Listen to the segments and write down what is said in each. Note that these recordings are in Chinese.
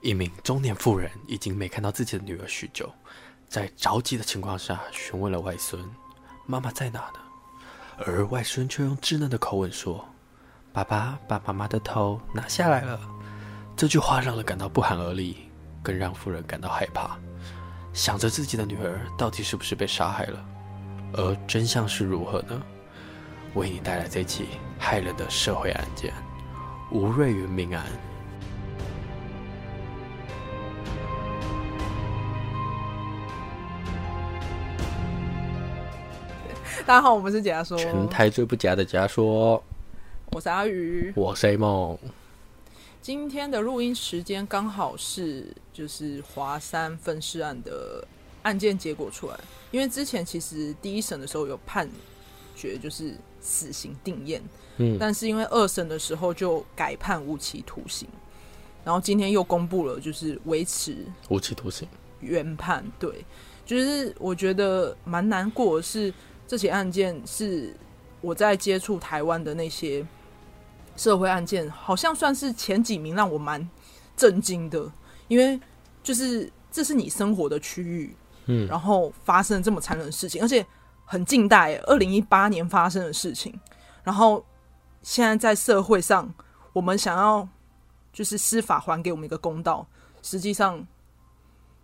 一名中年妇人已经没看到自己的女儿许久，在着急的情况下询问了外孙：“妈妈在哪呢？”而外孙却用稚嫩的口吻说：“爸爸把妈妈的头拿下来了。”这句话让人感到不寒而栗，更让妇人感到害怕，想着自己的女儿到底是不是被杀害了，而真相是如何呢？为你带来这起骇人的社会案件——吴瑞云命案。大家好，我们是假说，全台最不假的假说。我是阿鱼，我是 A 梦。今天的录音时间刚好是就是华山分尸案的案件结果出来，因为之前其实第一审的时候有判决就是死刑定验，嗯，但是因为二审的时候就改判无期徒刑，然后今天又公布了就是维持无期徒刑。原判，对，就是我觉得蛮难过的是这起案件是我在接触台湾的那些。社会案件好像算是前几名，让我蛮震惊的，因为就是这是你生活的区域，嗯，然后发生这么残忍的事情，而且很近代，二零一八年发生的事情，然后现在在社会上，我们想要就是司法还给我们一个公道，实际上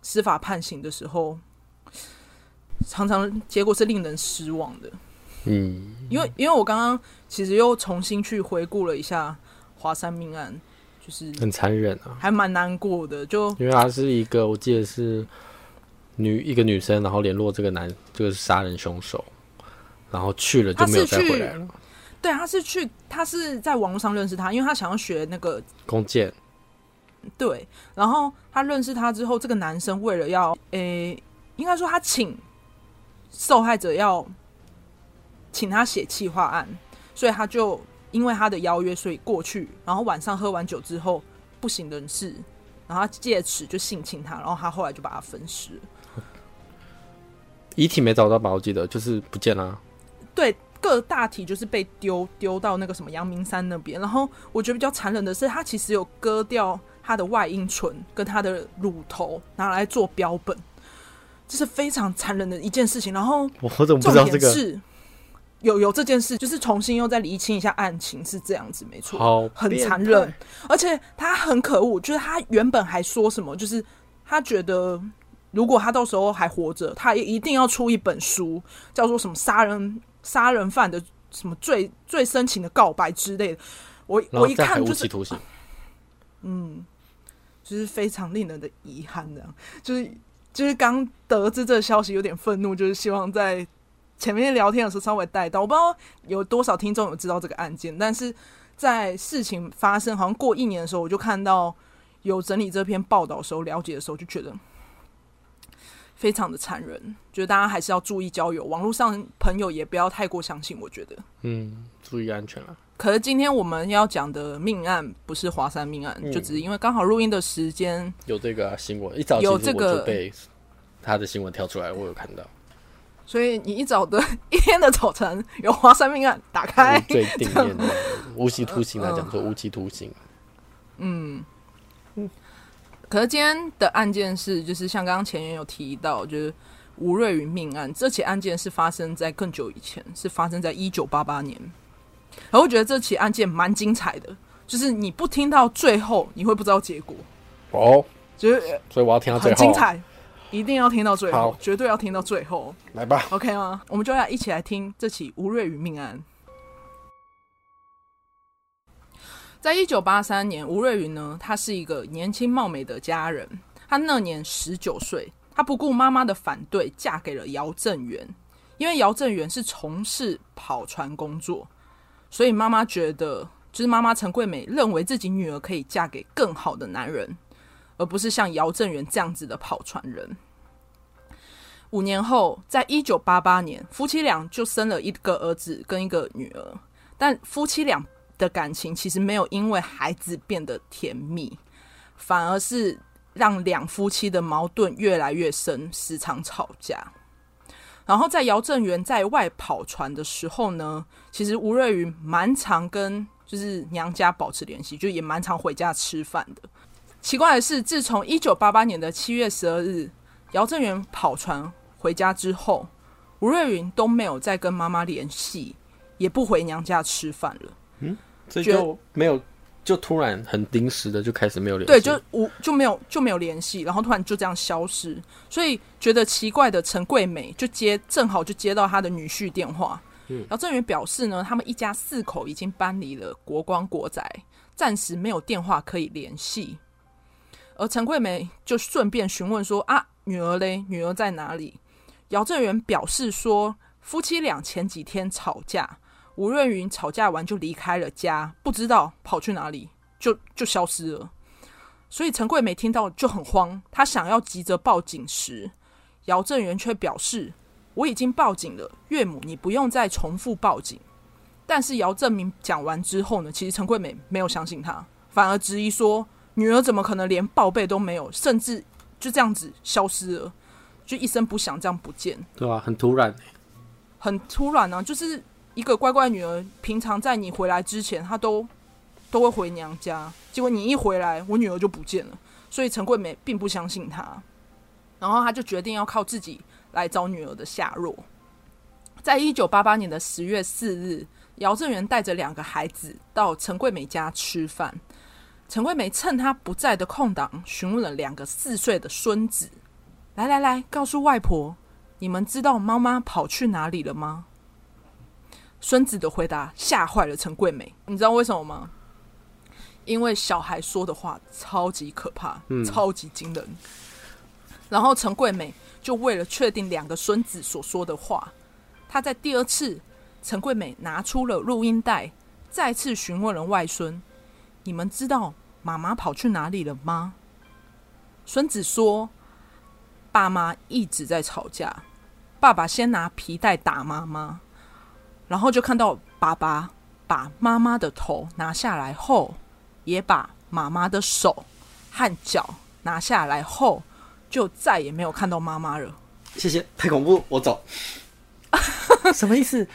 司法判刑的时候，常常结果是令人失望的。嗯，因为因为我刚刚其实又重新去回顾了一下华山命案，就是很残忍啊，还蛮难过的。就因为他是一个，我记得是女一个女生，然后联络这个男这个杀人凶手，然后去了就没有再回来了。对，他是去，他是在网络上认识他，因为他想要学那个弓箭。对，然后他认识他之后，这个男生为了要，诶、欸，应该说他请受害者要。请他写企划案，所以他就因为他的邀约，所以过去。然后晚上喝完酒之后不省人事，然后他借此就性侵他，然后他后来就把他分尸。遗体没找到吧？我记得就是不见了。对，各大体就是被丢丢到那个什么阳明山那边。然后我觉得比较残忍的是，他其实有割掉他的外阴唇跟他的乳头，拿来做标本，这是非常残忍的一件事情。然后我怎么不知道这个？有有这件事，就是重新又再厘清一下案情是这样子，没错，好很残忍，而且他很可恶，就是他原本还说什么，就是他觉得如果他到时候还活着，他也一定要出一本书，叫做什么杀人杀人犯的什么最最深情的告白之类的。我我一看就是，嗯，就是非常令人的遗憾，这样，就是就是刚得知这个消息有点愤怒，就是希望在。前面聊天的时候稍微带到，我不知道有多少听众有知道这个案件，但是在事情发生好像过一年的时候，我就看到有整理这篇报道的时候，了解的时候就觉得非常的残忍，觉得大家还是要注意交友，网络上朋友也不要太过相信。我觉得，嗯，注意安全啊。可是今天我们要讲的命案不是华山命案，嗯、就只是因为刚好录音的时间有这个新闻，一早有这个被他的新闻跳出来，我有看到。所以你一早的 一天的早晨有华山命案打开，最顶面的无期徒刑来讲说无期徒刑。嗯嗯，可是今天的案件是，就是像刚刚前言有提到，就是吴瑞云命案。这起案件是发生在更久以前，是发生在一九八八年。然后我觉得这起案件蛮精彩的，就是你不听到最后，你会不知道结果。哦，就是所以我要听到最后，很精彩。一定要听到最后，好绝对要听到最后。来吧，OK 吗？我们就要一起来听这起吴瑞云命案。在一九八三年，吴瑞云呢，她是一个年轻貌美的佳人，她那年十九岁，她不顾妈妈的反对，嫁给了姚正元。因为姚正元是从事跑船工作，所以妈妈觉得，就是妈妈陈桂美认为自己女儿可以嫁给更好的男人。而不是像姚正元这样子的跑船人。五年后，在一九八八年，夫妻俩就生了一个儿子跟一个女儿。但夫妻俩的感情其实没有因为孩子变得甜蜜，反而是让两夫妻的矛盾越来越深，时常吵架。然后在姚正元在外跑船的时候呢，其实吴瑞云蛮常跟就是娘家保持联系，就也蛮常回家吃饭的。奇怪的是，自从一九八八年的七月十二日，姚正元跑船回家之后，吴瑞云都没有再跟妈妈联系，也不回娘家吃饭了。嗯，这就没有，就突然很临时的就开始没有联系，对，就无就没有就没有联系，然后突然就这样消失。所以觉得奇怪的陈桂美就接，正好就接到他的女婿电话。嗯，姚正元表示呢，他们一家四口已经搬离了国光国宅，暂时没有电话可以联系。而陈桂梅就顺便询问说：“啊，女儿嘞？女儿在哪里？”姚正元表示说：“夫妻俩前几天吵架，吴润云吵架完就离开了家，不知道跑去哪里，就就消失了。”所以陈桂梅听到就很慌，她想要急着报警时，姚正元却表示：“我已经报警了，岳母，你不用再重复报警。”但是姚正明讲完之后呢，其实陈桂梅没有相信他，反而质疑说。女儿怎么可能连报备都没有，甚至就这样子消失了，就一声不响这样不见？对啊，很突然，很突然啊！就是一个乖乖女儿，平常在你回来之前，她都都会回娘家，结果你一回来，我女儿就不见了。所以陈桂梅并不相信她，然后她就决定要靠自己来找女儿的下落。在一九八八年的十月四日，姚正元带着两个孩子到陈桂梅家吃饭。陈桂梅趁他不在的空档，询问了两个四岁的孙子：“来来来，告诉外婆，你们知道妈妈跑去哪里了吗？”孙子的回答吓坏了陈桂梅。你知道为什么吗？因为小孩说的话超级可怕，嗯、超级惊人。然后陈桂梅就为了确定两个孙子所说的话，她在第二次，陈桂梅拿出了录音带，再次询问了外孙。你们知道妈妈跑去哪里了吗？孙子说：“爸妈一直在吵架，爸爸先拿皮带打妈妈，然后就看到爸爸把妈妈的头拿下来后，也把妈妈的手和脚拿下来后，就再也没有看到妈妈了。”谢谢，太恐怖，我走。什么意思？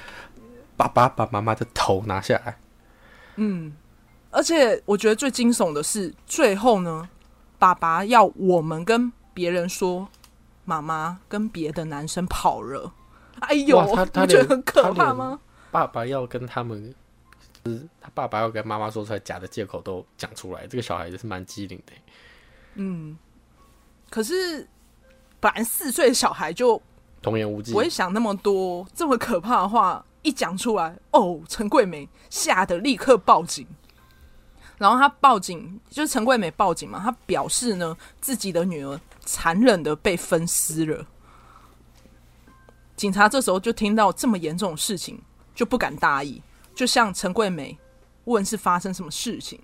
爸爸把妈妈的头拿下来？嗯。而且我觉得最惊悚的是，最后呢，爸爸要我们跟别人说，妈妈跟别的男生跑了。哎呦，他他觉得很可怕吗？爸爸要跟他们，是他爸爸要跟妈妈说出来假的借口都讲出来，这个小孩子是蛮机灵的。嗯，可是本来四岁的小孩就童言无忌，不会想那么多，这么可怕的话一讲出来，哦，陈桂梅吓得立刻报警。然后他报警，就是陈桂梅报警嘛。他表示呢，自己的女儿残忍的被分尸了。警察这时候就听到这么严重的事情，就不敢大意，就向陈桂梅问是发生什么事情。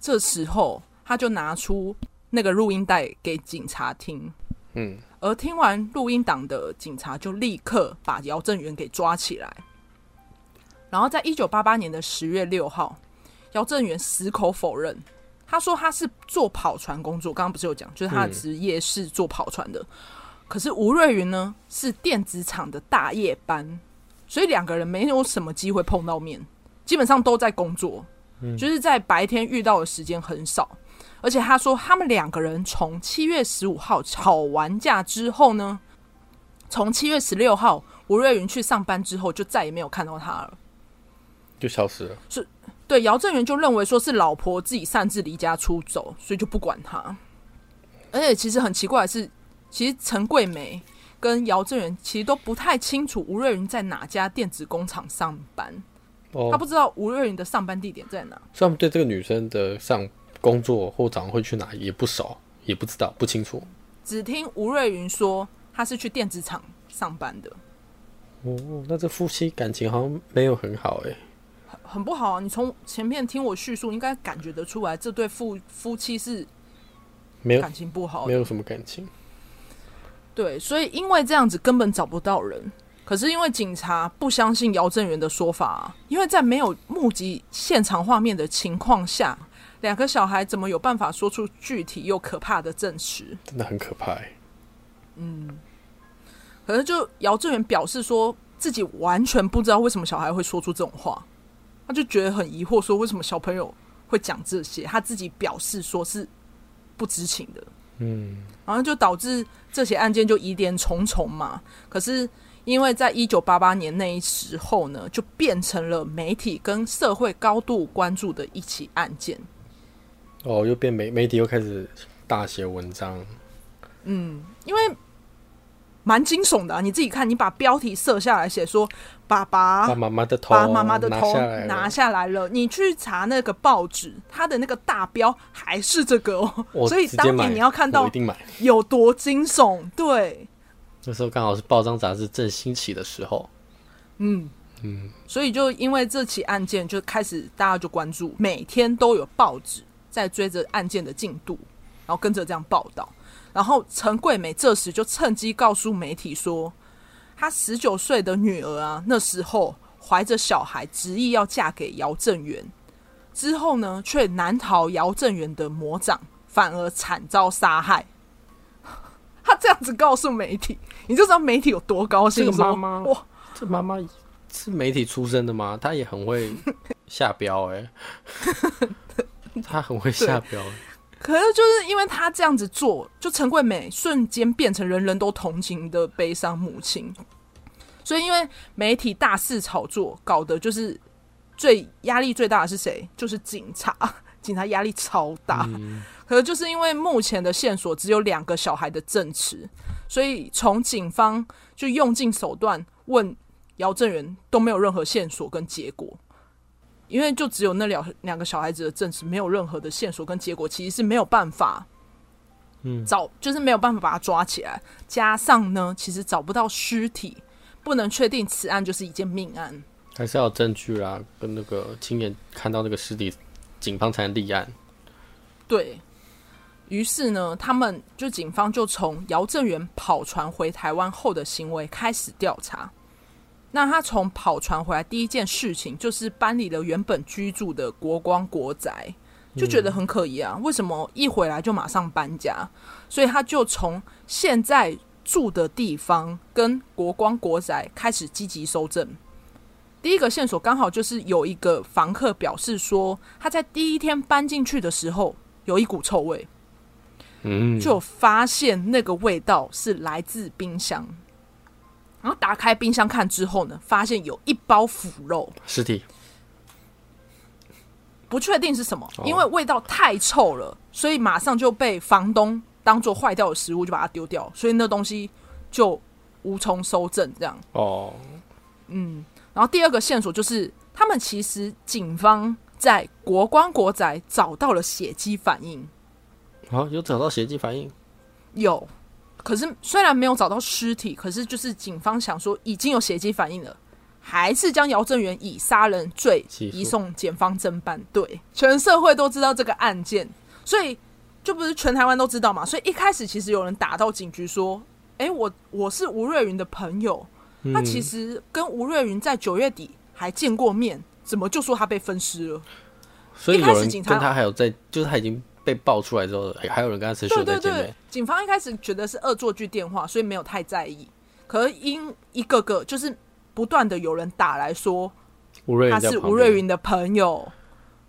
这时候他就拿出那个录音带给警察听，嗯，而听完录音档的警察就立刻把姚正元给抓起来。然后在一九八八年的十月六号。姚正元矢口否认，他说他是做跑船工作，刚刚不是有讲，就是他的职业是做跑船的。嗯、可是吴瑞云呢是电子厂的大夜班，所以两个人没有什么机会碰到面，基本上都在工作，嗯、就是在白天遇到的时间很少。而且他说他们两个人从七月十五号吵完架之后呢，从七月十六号吴瑞云去上班之后，就再也没有看到他了，就消失了。是。对，姚正元就认为说是老婆自己擅自离家出走，所以就不管他。而且其实很奇怪的是，其实陈桂梅跟姚正元其实都不太清楚吴瑞云在哪家电子工厂上班。哦，他不知道吴瑞云的上班地点在哪。所以他们对这个女生的上工作或早上会去哪也不熟，也不知道，不清楚。只听吴瑞云说他是去电子厂上班的。哦，那这夫妻感情好像没有很好哎。很不好啊！你从前面听我叙述，应该感觉得出来，这对夫夫妻是没有感情不好，没有什么感情。对，所以因为这样子根本找不到人。可是因为警察不相信姚正元的说法啊，因为在没有目击现场画面的情况下，两个小孩怎么有办法说出具体又可怕的证实？真的很可怕欸。嗯，可是就姚正元表示说自己完全不知道为什么小孩会说出这种话。他就觉得很疑惑，说为什么小朋友会讲这些？他自己表示说是不知情的。嗯，然后就导致这起案件就疑点重重嘛。可是因为在一九八八年那一时候呢，就变成了媒体跟社会高度关注的一起案件。哦，又变媒媒体又开始大写文章。嗯，因为。蛮惊悚的啊，你自己看，你把标题设下来，写说爸爸把妈妈的头，把妈妈的头拿下来了。你去查那个报纸，它的那个大标还是这个哦。所以当年你要看到有多惊悚，对。那时候刚好是报章杂志正兴起的时候。嗯嗯，所以就因为这起案件，就开始大家就关注，每天都有报纸在追着案件的进度，然后跟着这样报道。然后陈桂美这时就趁机告诉媒体说，她十九岁的女儿啊，那时候怀着小孩，执意要嫁给姚正元，之后呢，却难逃姚正元的魔掌，反而惨遭杀害。她这样子告诉媒体，你就知道媒体有多高兴。这个妈妈哇，这妈妈是媒体出身的吗？她也很会下标哎、欸，她很会下标。可是就是因为他这样子做，就陈桂美瞬间变成人人都同情的悲伤母亲。所以因为媒体大肆炒作，搞得就是最压力最大的是谁？就是警察，警察压力超大。嗯、可是就是因为目前的线索只有两个小孩的证词，所以从警方就用尽手段问姚正元，都没有任何线索跟结果。因为就只有那两两个小孩子的证词，没有任何的线索跟结果，其实是没有办法，嗯，找就是没有办法把他抓起来。加上呢，其实找不到尸体，不能确定此案就是一件命案，还是要有证据啊，跟那个亲眼看到那个尸体，警方才能立案。对，于是呢，他们就警方就从姚正元跑船回台湾后的行为开始调查。那他从跑船回来第一件事情就是搬离了原本居住的国光国宅，就觉得很可疑啊，为什么一回来就马上搬家？所以他就从现在住的地方跟国光国宅开始积极搜证。第一个线索刚好就是有一个房客表示说，他在第一天搬进去的时候有一股臭味，嗯，就发现那个味道是来自冰箱。然后打开冰箱看之后呢，发现有一包腐肉。尸体，不确定是什么，因为味道太臭了，所以马上就被房东当做坏掉的食物就把它丢掉，所以那东西就无从搜证。这样。哦，嗯，然后第二个线索就是，他们其实警方在国光国宅找到了血迹反应，啊，有找到血迹反应，有。可是虽然没有找到尸体，可是就是警方想说已经有血迹反应了，还是将姚正元以杀人罪移送检方侦办。对，全社会都知道这个案件，所以就不是全台湾都知道嘛。所以一开始其实有人打到警局说：“哎、欸，我我是吴瑞云的朋友，他其实跟吴瑞云在九月底还见过面，怎么就说他被分尸了？”所以有人跟他还有在，就是他已经。被爆出来之后，还有人跟他持续在见面。对对对，警方一开始觉得是恶作剧电话，所以没有太在意。可是因一个个就是不断的有人打来说，他是吴瑞云的朋友，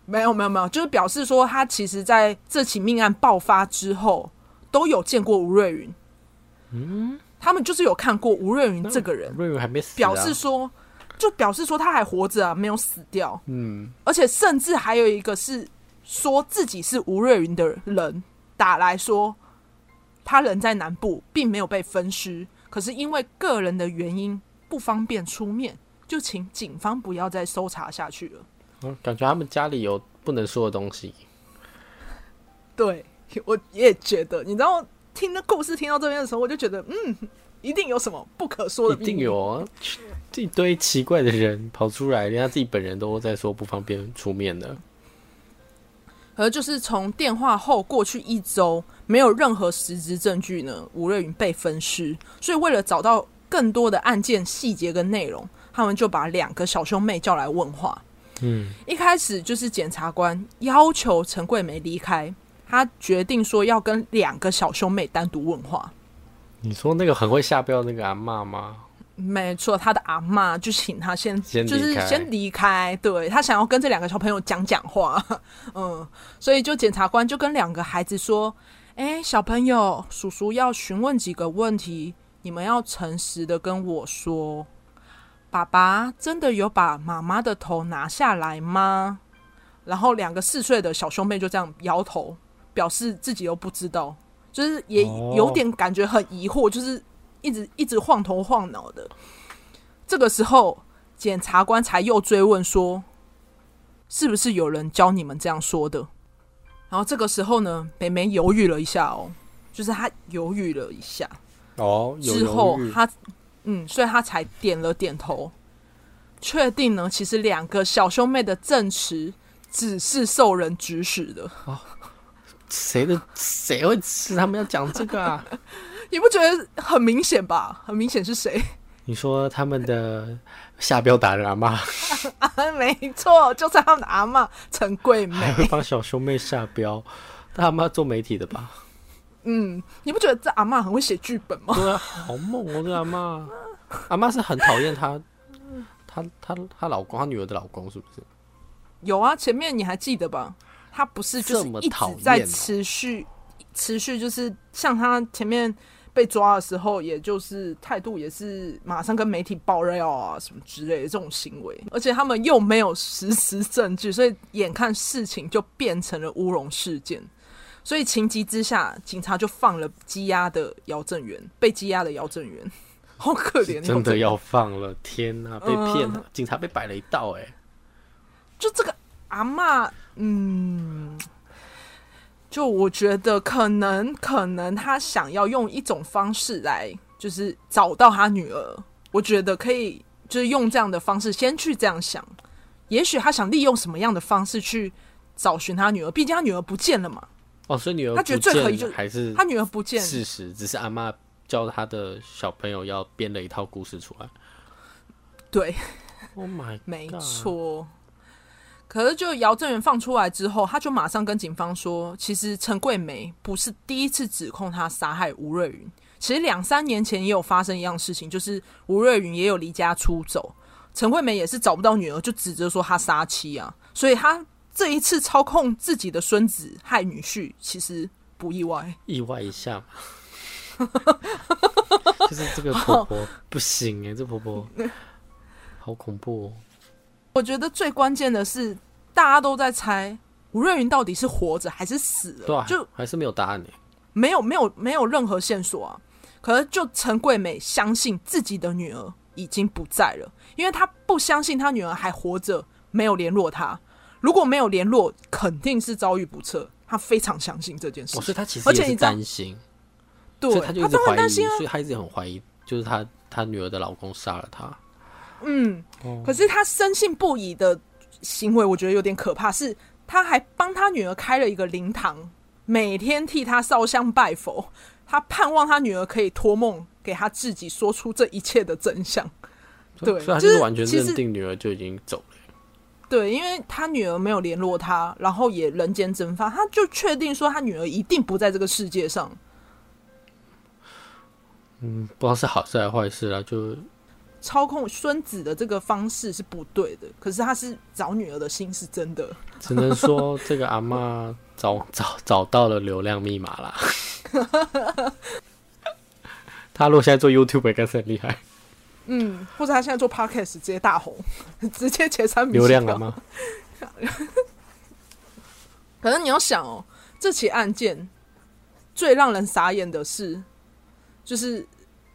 没有没有没有，就是表示说他其实在这起命案爆发之后都有见过吴瑞云。嗯，他们就是有看过吴瑞云这个人，瑞云还没死，表示说就表示说他还活着啊，没有死掉。嗯，而且甚至还有一个是。说自己是吴瑞云的人打来说，他人在南部，并没有被分尸，可是因为个人的原因不方便出面，就请警方不要再搜查下去了。嗯，感觉他们家里有不能说的东西。对，我也觉得，你知道，听的故事听到这边的时候，我就觉得，嗯，一定有什么不可说的秘密。一定有啊，这一堆奇怪的人跑出来，连他自己本人都在说不方便出面的。而就是从电话后过去一周，没有任何实质证据呢，吴瑞云被分尸。所以为了找到更多的案件细节跟内容，他们就把两个小兄妹叫来问话。嗯，一开始就是检察官要求陈桂梅离开，他决定说要跟两个小兄妹单独问话。你说那个很会下标那个阿妈吗？没错，他的阿嬷就请他先，先就是先离开。对，他想要跟这两个小朋友讲讲话，嗯，所以就检察官就跟两个孩子说：“哎，小朋友，叔叔要询问几个问题，你们要诚实的跟我说，爸爸真的有把妈妈的头拿下来吗？”然后两个四岁的小兄妹就这样摇头，表示自己又不知道，就是也有点感觉很疑惑，就是。一直一直晃头晃脑的，这个时候检察官才又追问说：“是不是有人教你们这样说的？”然后这个时候呢，妹妹犹豫了一下哦，就是她犹豫了一下哦，之后她嗯，所以她才点了点头，确定呢，其实两个小兄妹的证词只是受人指使的。哦，谁的谁会是他们要讲这个啊？你不觉得很明显吧？很明显是谁？你说他们的下标打人阿妈？啊，没错，就是他们的阿妈陈桂梅，还 会帮小兄妹下标。他阿妈做媒体的吧？嗯，你不觉得这阿妈很会写剧本吗？对啊，好猛哦！这阿妈，阿妈是很讨厌她，她她她老公，她女儿的老公是不是？有啊，前面你还记得吧？她不是就是一直在持续持续，就是像她前面。被抓的时候，也就是态度也是马上跟媒体爆料啊，什么之类的这种行为，而且他们又没有实时证据，所以眼看事情就变成了乌龙事件，所以情急之下，警察就放了羁押的姚正元，被羁押的姚正元，好可怜，真的要放了，天哪，被骗了，呃、警察被摆了一道，哎，就这个阿妈，嗯。就我觉得可能可能他想要用一种方式来，就是找到他女儿。我觉得可以，就是用这样的方式先去这样想。也许他想利用什么样的方式去找寻他女儿？毕竟他女儿不见了嘛。哦，所以女儿他觉得最可疑就还是他女儿不见。事实只是阿妈教他的小朋友要编了一套故事出来。对，Oh my 没错。可是，就姚正元放出来之后，他就马上跟警方说，其实陈桂梅不是第一次指控他杀害吴瑞云。其实两三年前也有发生一样事情，就是吴瑞云也有离家出走，陈桂梅也是找不到女儿，就指责说他杀妻啊。所以他这一次操控自己的孙子害女婿，其实不意外。意外一下嘛，就是这个婆婆不行哎，这婆婆好恐怖哦。我觉得最关键的是，大家都在猜吴瑞云到底是活着还是死了，对啊，就还是没有答案呢？没有，没有，没有任何线索啊。可是，就陈桂美相信自己的女儿已经不在了，因为她不相信她女儿还活着，没有联络她。如果没有联络，肯定是遭遇不测。她非常相信这件事，所以她其实也是担心，对，她就一直怀疑，所以她一直很怀疑，就是她她女儿的老公杀了她。嗯，可是他深信不疑的行为，我觉得有点可怕。是他还帮他女儿开了一个灵堂，每天替他烧香拜佛。他盼望他女儿可以托梦给他自己，说出这一切的真相。对，所以他就是完全认定女儿就已经走了。对，因为他女儿没有联络他，然后也人间蒸发，他就确定说他女儿一定不在这个世界上。嗯，不知道是好事还是坏事啦，就。操控孙子的这个方式是不对的，可是他是找女儿的心是真的。只能说这个阿妈找找找到了流量密码啦。他如果现在做 YouTube 应该是很厉害。嗯，或者他现在做 Podcast 直接大红，直接前三名流量了吗？可能你要想哦，这起案件最让人傻眼的是，就是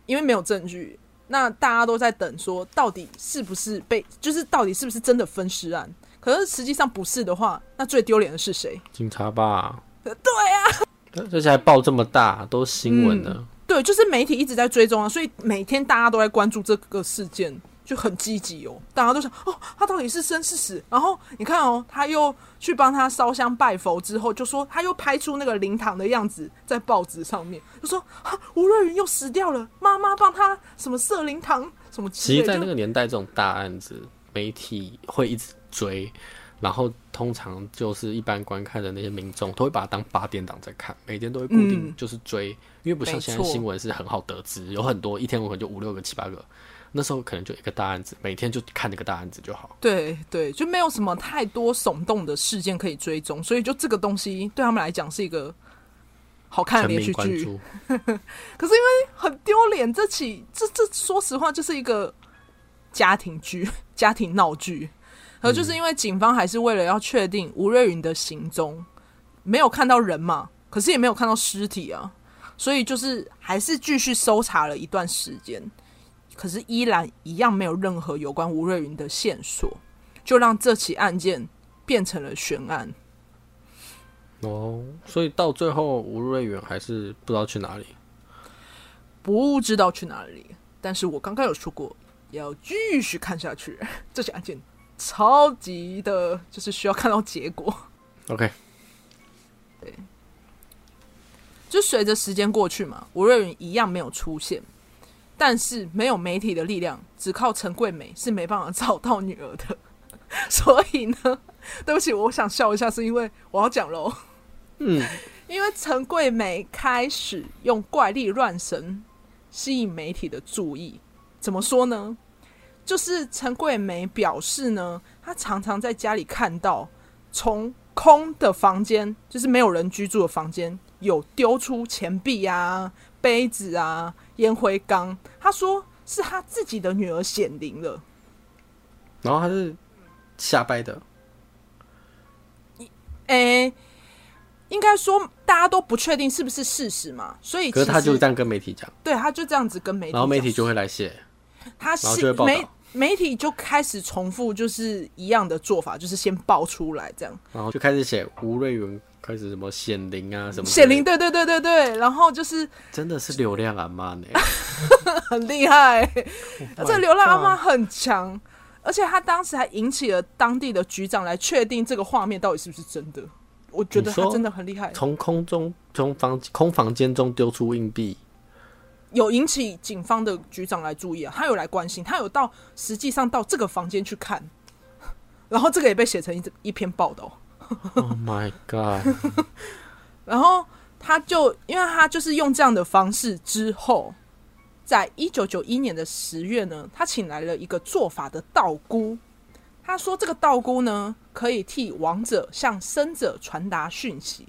因为没有证据。那大家都在等，说到底是不是被，就是到底是不是真的分尸案？可是实际上不是的话，那最丢脸的是谁？警察吧？对啊，而且还报这么大，都是新闻呢。嗯，对，就是媒体一直在追踪啊，所以每天大家都在关注这个事件。就很积极哦，大家都想哦，他到底是生是死？然后你看哦，他又去帮他烧香拜佛之后，就说他又拍出那个灵堂的样子在报纸上面，就说啊，吴瑞云又死掉了，妈妈帮他什么设灵堂什么。其实，在那个年代，这种大案子媒体会一直追，然后通常就是一般观看的那些民众都会把它当八点档在看，每天都会固定就是追，嗯、因为不像现在新闻是很好得知，有很多一天我可能就五六个七八个。那时候可能就一个大案子，每天就看那个大案子就好。对对，就没有什么太多耸动的事件可以追踪，所以就这个东西对他们来讲是一个好看的连续剧。可是因为很丢脸，这起这这说实话就是一个家庭剧、家庭闹剧，而就是因为警方还是为了要确定吴瑞云的行踪，没有看到人嘛，可是也没有看到尸体啊，所以就是还是继续搜查了一段时间。可是依然一样没有任何有关吴瑞云的线索，就让这起案件变成了悬案。哦，所以到最后吴瑞云还是不知道去哪里，不知道去哪里。但是我刚刚有说过要继续看下去，这起案件超级的，就是需要看到结果。OK，对，就随着时间过去嘛，吴瑞云一样没有出现。但是没有媒体的力量，只靠陈桂梅是没办法找到女儿的。所以呢，对不起，我想笑一下，是因为我要讲喽。嗯，因为陈桂梅开始用怪力乱神吸引媒体的注意。怎么说呢？就是陈桂梅表示呢，她常常在家里看到从空的房间，就是没有人居住的房间，有丢出钱币啊、杯子啊。烟灰缸，他说是他自己的女儿显灵了，然后他是瞎掰的。诶、欸，应该说大家都不确定是不是事实嘛，所以可是他就这样跟媒体讲，对，他就这样子跟媒体讲，然后媒体就会来写，他是媒媒体就开始重复就是一样的做法，就是先爆出来这样，然后就开始写吴瑞云。开始什么显灵啊什么显灵，对对对对对，然后就是真的是流量阿妈呢，很厉害，而且流量阿妈很强，而且他当时还引起了当地的局长来确定这个画面到底是不是真的。我觉得他真的很厉害，从空中从房空房间中丢出硬币，有引起警方的局长来注意啊，他有来关心，他有到实际上到这个房间去看，然后这个也被写成一一篇报道。Oh my god！然后他就，因为他就是用这样的方式之后，在一九九一年的十月呢，他请来了一个做法的道姑。他说，这个道姑呢，可以替亡者向生者传达讯息。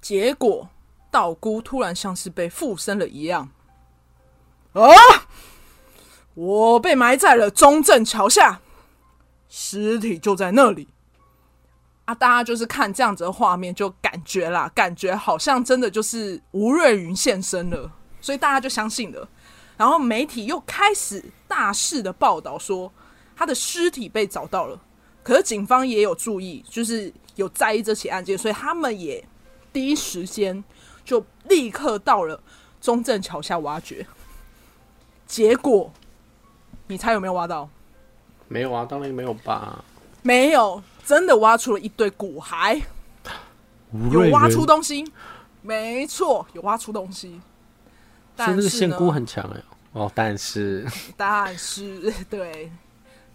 结果，道姑突然像是被附身了一样，啊！我被埋在了中正桥下，尸体就在那里。啊！大家就是看这样子的画面，就感觉啦，感觉好像真的就是吴瑞云现身了，所以大家就相信了。然后媒体又开始大肆的报道说他的尸体被找到了，可是警方也有注意，就是有在意这起案件，所以他们也第一时间就立刻到了中正桥下挖掘。结果，你猜有没有挖到？没有啊，当然没有吧。没有。真的挖出了一堆骨骸，有挖出东西，没错，有挖出东西。但是仙姑很强哎哦，但是但是 对，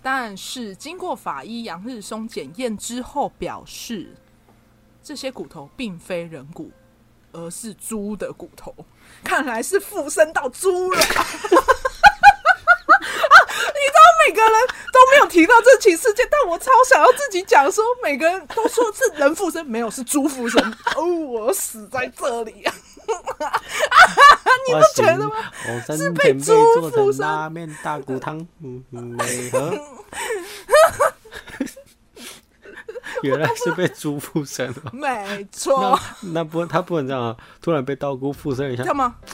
但是经过法医杨日松检验之后表示，这些骨头并非人骨，而是猪的骨头，看来是附身到猪了。每个人都没有提到这起事件，但我超想要自己讲说，每个人都说是人附身，没有是猪附身。哦，我死在这里啊！你不觉得吗？是被猪附身。拉面大骨汤，嗯嗯，美和。原来是被猪附身了。没错。那不，他不能这样啊！突然被道姑附身一下。干嘛？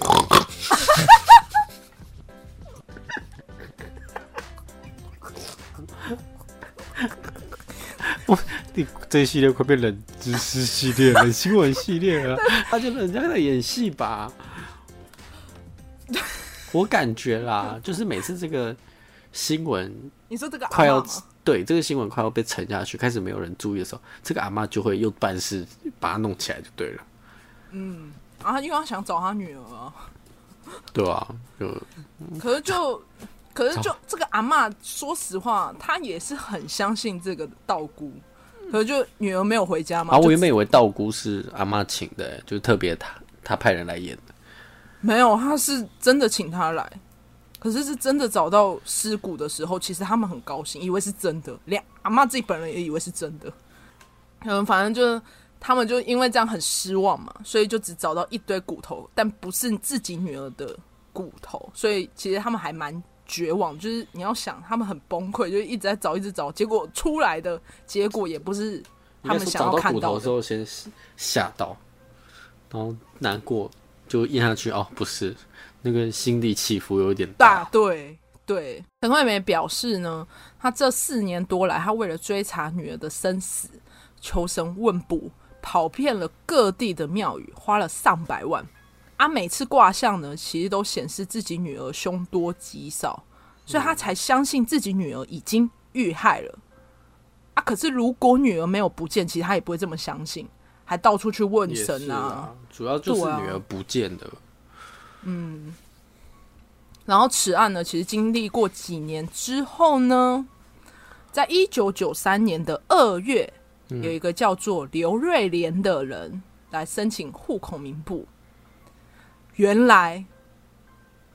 不，你这一系列快变冷知识系列、冷新闻系列了。他就人家在演戏吧？我感觉啦，就是每次这个新闻，你说这个快要对这个新闻快要被沉下去，开始没有人注意的时候，这个阿妈就会又办事把它弄起来就对了。嗯，啊，因为他想找他女儿啊。对啊，就 可是就。可是，就这个阿妈，说实话，她也是很相信这个道姑。可是，就女儿没有回家嘛。啊，我原本以为道姑是阿妈请的，就是特别她她派人来演的。没有，他是真的请他来。可是是真的找到尸骨的时候，其实他们很高兴，以为是真的，连阿妈自己本人也以为是真的。嗯，反正就是他们就因为这样很失望嘛，所以就只找到一堆骨头，但不是自己女儿的骨头，所以其实他们还蛮绝望。就是你要想，他们很崩溃，就一直在找，一直找，结果出来的结果也不是他们想要看到。到骨头的时候，先吓到，然后难过，就咽下去。哦，不是。那个心理起伏有点大，大，对对。陈桂梅表示呢，她这四年多来，她为了追查女儿的生死，求神问卜，跑遍了各地的庙宇，花了上百万。啊，每次卦象呢，其实都显示自己女儿凶多吉少，所以她才相信自己女儿已经遇害了。啊，可是如果女儿没有不见，其实她也不会这么相信，还到处去问神啊。啊主要就是女儿不见的。嗯，然后此案呢，其实经历过几年之后呢，在一九九三年的二月，有一个叫做刘瑞莲的人来申请户口名簿。原来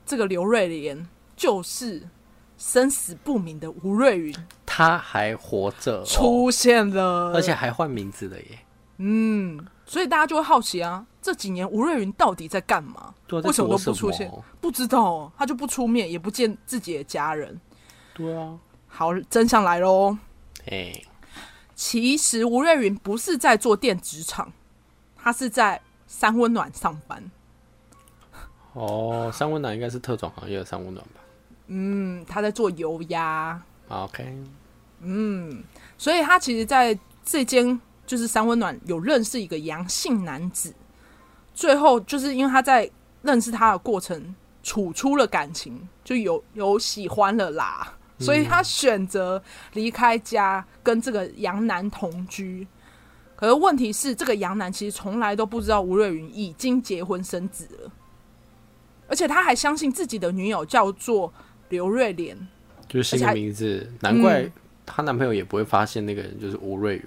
这个刘瑞莲就是生死不明的吴瑞云，他还活着，出现了，而且还换名字了耶。嗯，所以大家就会好奇啊。这几年吴瑞云到底在干嘛？对啊，为什么都不出现？不知道，他就不出面，也不见自己的家人。对啊，好，真相来喽。哎，其实吴瑞云不是在做电子厂，他是在三温暖上班。哦，三温暖应该是特种行业的三温暖吧？嗯，他在做油压。OK。嗯，所以他其实在这间就是三温暖有认识一个阳性男子。最后就是因为他在认识他的过程处出了感情，就有有喜欢了啦，所以他选择离开家跟这个杨男同居。可是问题是，这个杨男其实从来都不知道吴瑞云已经结婚生子了，而且他还相信自己的女友叫做刘瑞莲，就是新的名字。难怪她男朋友也不会发现那个人就是吴瑞元，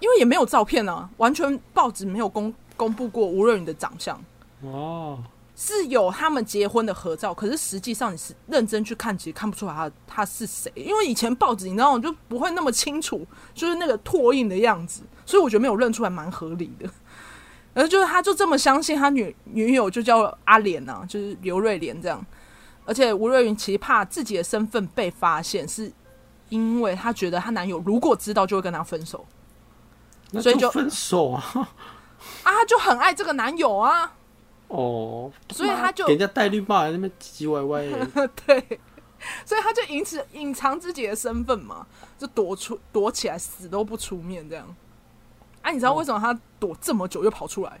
因为也没有照片啊，完全报纸没有公。公布过吴瑞云的长相哦，是有他们结婚的合照，可是实际上你是认真去看，其实看不出来他他是谁，因为以前报纸你知道就不会那么清楚，就是那个拓印的样子，所以我觉得没有认出来蛮合理的。而就是他就这么相信他女女友就叫阿莲呐、啊，就是刘瑞莲这样，而且吴瑞云其实怕自己的身份被发现，是因为他觉得她男友如果知道就会跟她分手，所以就分手啊。啊，他就很爱这个男友啊，哦，所以他就给人家戴绿帽，在那边唧唧歪歪。对，所以他就隐藏隐藏自己的身份嘛，就躲出躲起来，死都不出面这样。啊，你知道为什么他躲这么久又跑出来？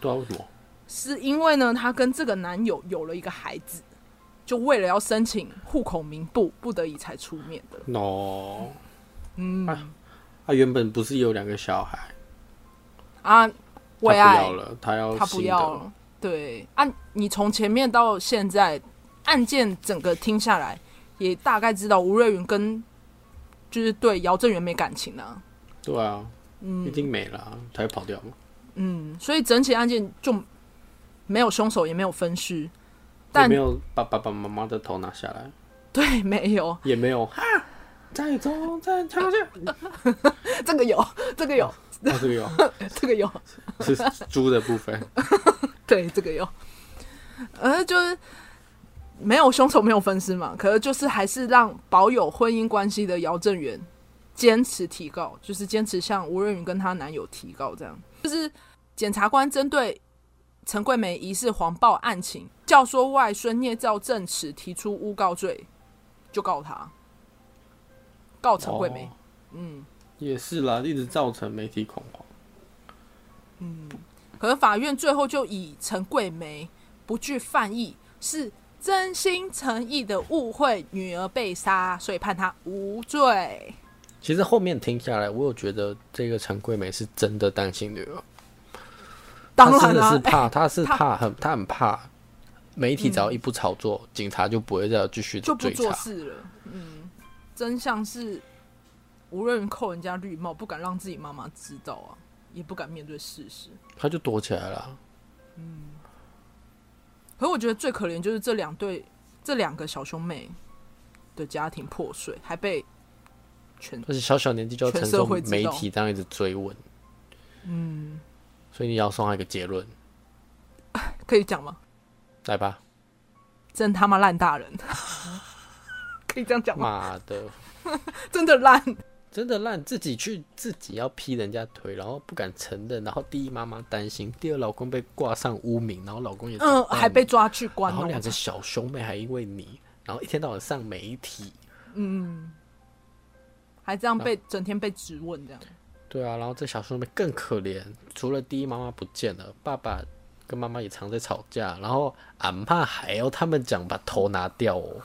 对啊，为什么？是因为呢，他跟这个男友有了一个孩子，就为了要申请户口名簿，不得已才出面的。喏，嗯，他、啊、原本不是有两个小孩？啊，他不要了，他要他不要了。对啊，你从前面到现在案件整个听下来，也大概知道吴瑞云跟就是对姚正元没感情啊。对啊，嗯，已经没了，他要跑掉了。嗯，所以整起案件就没有凶手，也没有分尸，但没有把爸爸妈妈的头拿下来。对，没有，也没有哈，再走再跳下去，这个有，这个有。哦，这个有，这个有，是猪的部分。对，这个有，呃，就是没有凶手，没有分尸嘛。可是就是还是让保有婚姻关系的姚正元坚持提告，就是坚持向吴润云跟她男友提告，这样。就是检察官针对陈桂梅疑似谎报案情，教唆外孙捏造证词，提出诬告罪，就告他，告陈桂梅。哦、嗯。也是啦，一直造成媒体恐慌。嗯，可是法院最后就以陈桂梅不具犯意，是真心诚意的误会女儿被杀，所以判她无罪。其实后面听下来，我有觉得这个陈桂梅是真的担心女儿。当然真的是怕，她是怕很，他很怕媒体只要一不炒作，嗯、警察就不会再继续就不做事了。嗯，真相是。无论扣人家绿帽，不敢让自己妈妈知道啊，也不敢面对事实，他就躲起来了。嗯，可是我觉得最可怜就是这两对这两个小兄妹的家庭破碎，还被全而且小小年纪就要承受媒体这样一直追问，嗯，所以你要送他一个结论，可以讲吗？来吧，真他妈烂大人，可以这样讲吗？妈的，真的烂。真的烂，自己去自己要劈人家腿，然后不敢承认，然后第一妈妈担心，第二老公被挂上污名，然后老公也嗯还被抓去关，然后两个小兄妹还因为你，然后一天到晚上媒体，嗯，还这样被整天被质问这样，对啊，然后这小兄妹更可怜，除了第一妈妈不见了，爸爸跟妈妈也常在吵架，然后俺爸还要他们讲把头拿掉哦。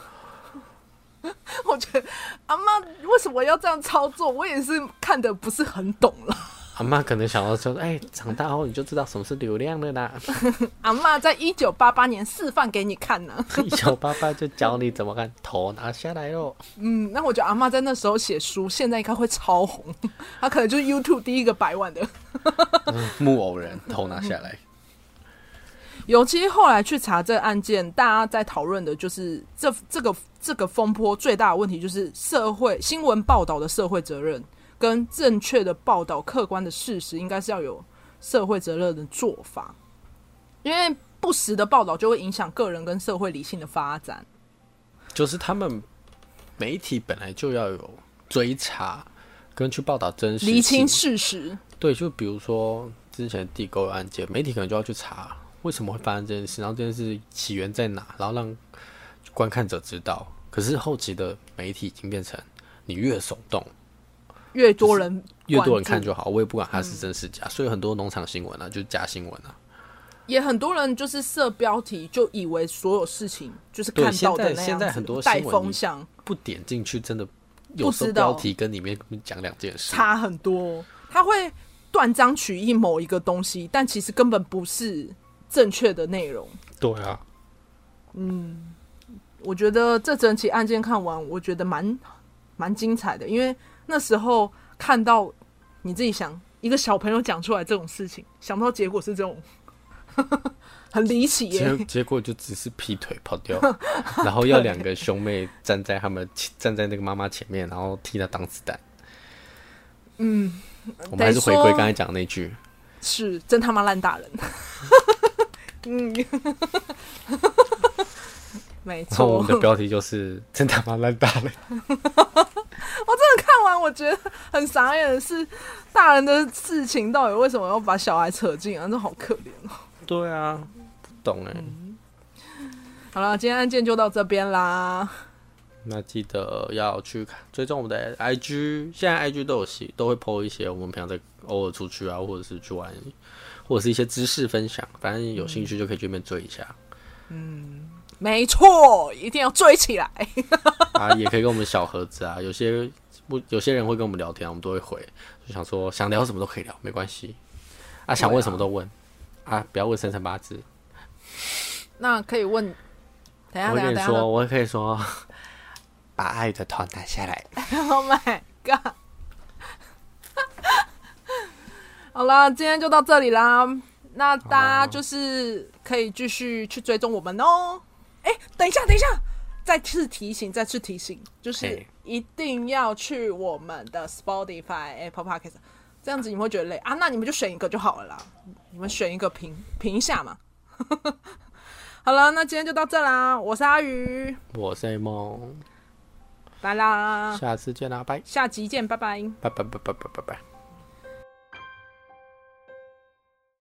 我觉得阿妈为什么要这样操作，我也是看的不是很懂了。阿妈可能想要说，哎、欸，长大后你就知道什么是流量了啦。阿妈在一九八八年示范给你看呢。一九八八就教你怎么看，头拿下来喽。嗯，那我觉得阿妈在那时候写书，现在应该会超红。她可能就是 YouTube 第一个百万的、嗯、木偶人，头拿下来。尤其后来去查这个案件，大家在讨论的就是这这个这个风波最大的问题，就是社会新闻报道的社会责任跟正确的报道客观的事实，应该是要有社会责任的做法。因为不实的报道就会影响个人跟社会理性的发展。就是他们媒体本来就要有追查跟去报道真实，厘清事实。对，就比如说之前地沟案件，媒体可能就要去查。为什么会发生这件事？然后这件事起源在哪？然后让观看者知道。可是后期的媒体已经变成，你越耸动，越多人越多人看就好。我也不管它是真是假。嗯、所以很多农场新闻啊，就是假新闻啊。也很多人就是设标题，就以为所有事情就是看到的那样子。现在很多带风向，不点进去真的有时候标题跟里面讲两件事差很多。他会断章取义某一个东西，但其实根本不是。正确的内容，对啊，嗯，我觉得这整起案件看完，我觉得蛮蛮精彩的，因为那时候看到你自己想一个小朋友讲出来这种事情，想不到结果是这种 很离奇耶，结结果就只是劈腿跑掉，然后要两个兄妹站在他们站在那个妈妈前面，然后替他挡子弹。嗯，我们还是回归刚才讲那句，是真他妈烂大人。嗯，没错。我们的标题就是“真他妈烂大人”。我真的看完，我觉得很傻眼的是，大人的事情到底为什么要把小孩扯进啊？这好可怜哦。对啊，不懂哎、嗯。好了，今天案件就到这边啦。那记得要去看追踪我们的 IG，现在 IG 都有戏，都会 po 一些我们平常在偶尔出去啊，或者是去玩。或者是一些知识分享，反正有兴趣就可以去那边追一下。嗯，没错，一定要追起来。啊，也可以跟我们小盒子啊，有些不，有些人会跟我们聊天，我们都会回。就想说想聊什么都可以聊，没关系。啊，想问什么都问。啊，啊，不要问生辰八字。那可以问。等下，我跟你说，等我可以说，把爱的头拿下来。Oh my god！好了，今天就到这里啦。那大家就是可以继续去追踪我们哦。哎、欸，等一下，等一下，再次提醒，再次提醒，就是一定要去我们的 Spotify、Apple Podcast，这样子你们会觉得累啊？那你们就选一个就好了啦。你们选一个评评一下嘛。好了，那今天就到这啦。我是阿鱼，我是梦，拜啦，下次见啦，拜，下集见，拜拜，拜拜拜拜拜拜拜。